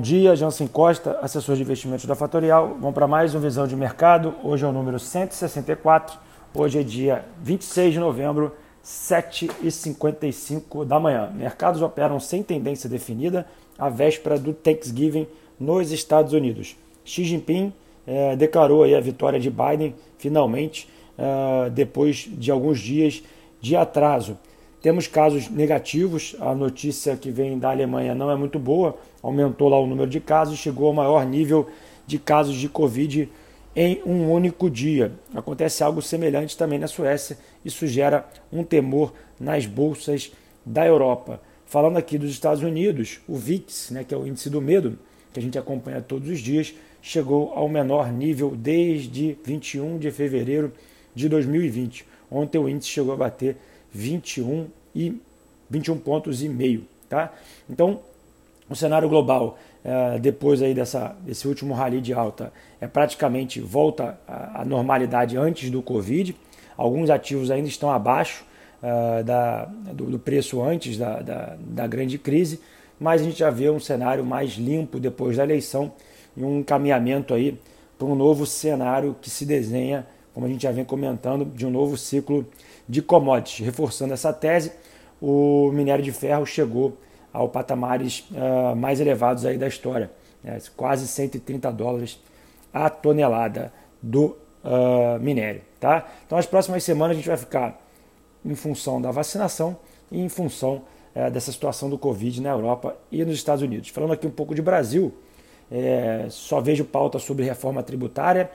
dia, Jansen Costa, assessor de investimentos da Fatorial. Vamos para mais uma visão de mercado. Hoje é o número 164. Hoje é dia 26 de novembro, 7h55 da manhã. Mercados operam sem tendência definida à véspera do Thanksgiving nos Estados Unidos. Xi Jinping eh, declarou aí a vitória de Biden, finalmente, eh, depois de alguns dias de atraso. Temos casos negativos, a notícia que vem da Alemanha não é muito boa, aumentou lá o número de casos, chegou ao maior nível de casos de Covid em um único dia. Acontece algo semelhante também na Suécia, isso gera um temor nas bolsas da Europa. Falando aqui dos Estados Unidos, o VIX, né, que é o índice do medo, que a gente acompanha todos os dias, chegou ao menor nível desde 21 de fevereiro de 2020. Ontem o índice chegou a bater 21 e 21 pontos e meio, tá? Então, o cenário global é, depois aí dessa, desse último rally de alta é praticamente volta à normalidade antes do Covid. Alguns ativos ainda estão abaixo uh, da, do, do, preço antes da, da, da, grande crise, mas a gente já vê um cenário mais limpo depois da eleição e um encaminhamento aí para um novo cenário que se desenha, como a gente já vem comentando, de um novo ciclo de commodities. Reforçando essa tese, o minério de ferro chegou ao patamares uh, mais elevados aí da história, né? quase 130 dólares a tonelada do uh, minério. Tá? Então, as próximas semanas a gente vai ficar em função da vacinação e em função uh, dessa situação do Covid na Europa e nos Estados Unidos. Falando aqui um pouco de Brasil, é, só vejo pauta sobre reforma tributária.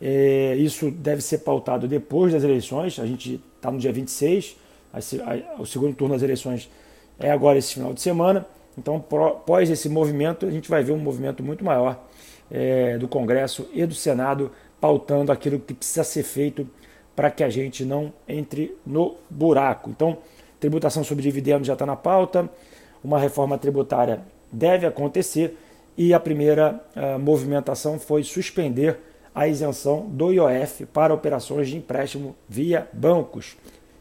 É, isso deve ser pautado depois das eleições. A gente está no dia 26, a, a, o segundo turno das eleições é agora esse final de semana. Então, após esse movimento, a gente vai ver um movimento muito maior é, do Congresso e do Senado pautando aquilo que precisa ser feito para que a gente não entre no buraco. Então, tributação sobre dividendos já está na pauta, uma reforma tributária deve acontecer e a primeira a movimentação foi suspender a isenção do IOF para operações de empréstimo via bancos.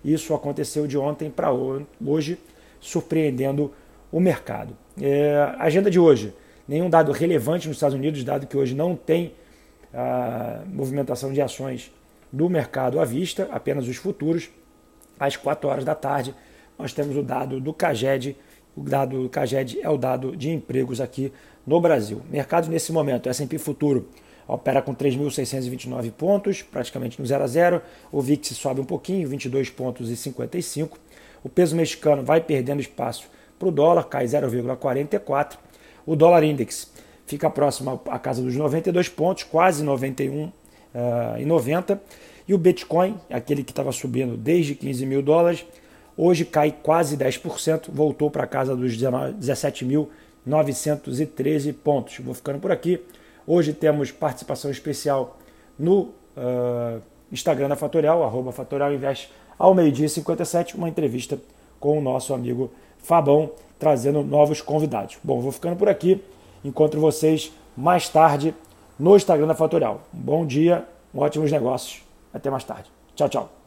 Isso aconteceu de ontem para hoje surpreendendo o mercado. É, agenda de hoje: nenhum dado relevante nos Estados Unidos, dado que hoje não tem a movimentação de ações do mercado à vista, apenas os futuros. Às 4 horas da tarde, nós temos o dado do CAGED. O dado do CAGED é o dado de empregos aqui no Brasil. Mercado nesse momento, S&P Futuro opera com 3.629 pontos, praticamente no 0 a 0. O VIX sobe um pouquinho, 22 pontos e 55. O peso mexicano vai perdendo espaço para o dólar, cai 0,44. O dólar index fica próximo à casa dos 92 pontos, quase 91 uh, e 90. E o Bitcoin, aquele que estava subindo desde 15 mil dólares, hoje cai quase 10%, voltou para a casa dos 17.913 pontos. Vou ficando por aqui. Hoje temos participação especial no uh, Instagram da Fatorial, arroba Fatorial Invest ao meio-dia 57, uma entrevista com o nosso amigo Fabão, trazendo novos convidados. Bom, vou ficando por aqui. Encontro vocês mais tarde no Instagram da Fatorial. Um bom dia, ótimos negócios. Até mais tarde. Tchau, tchau.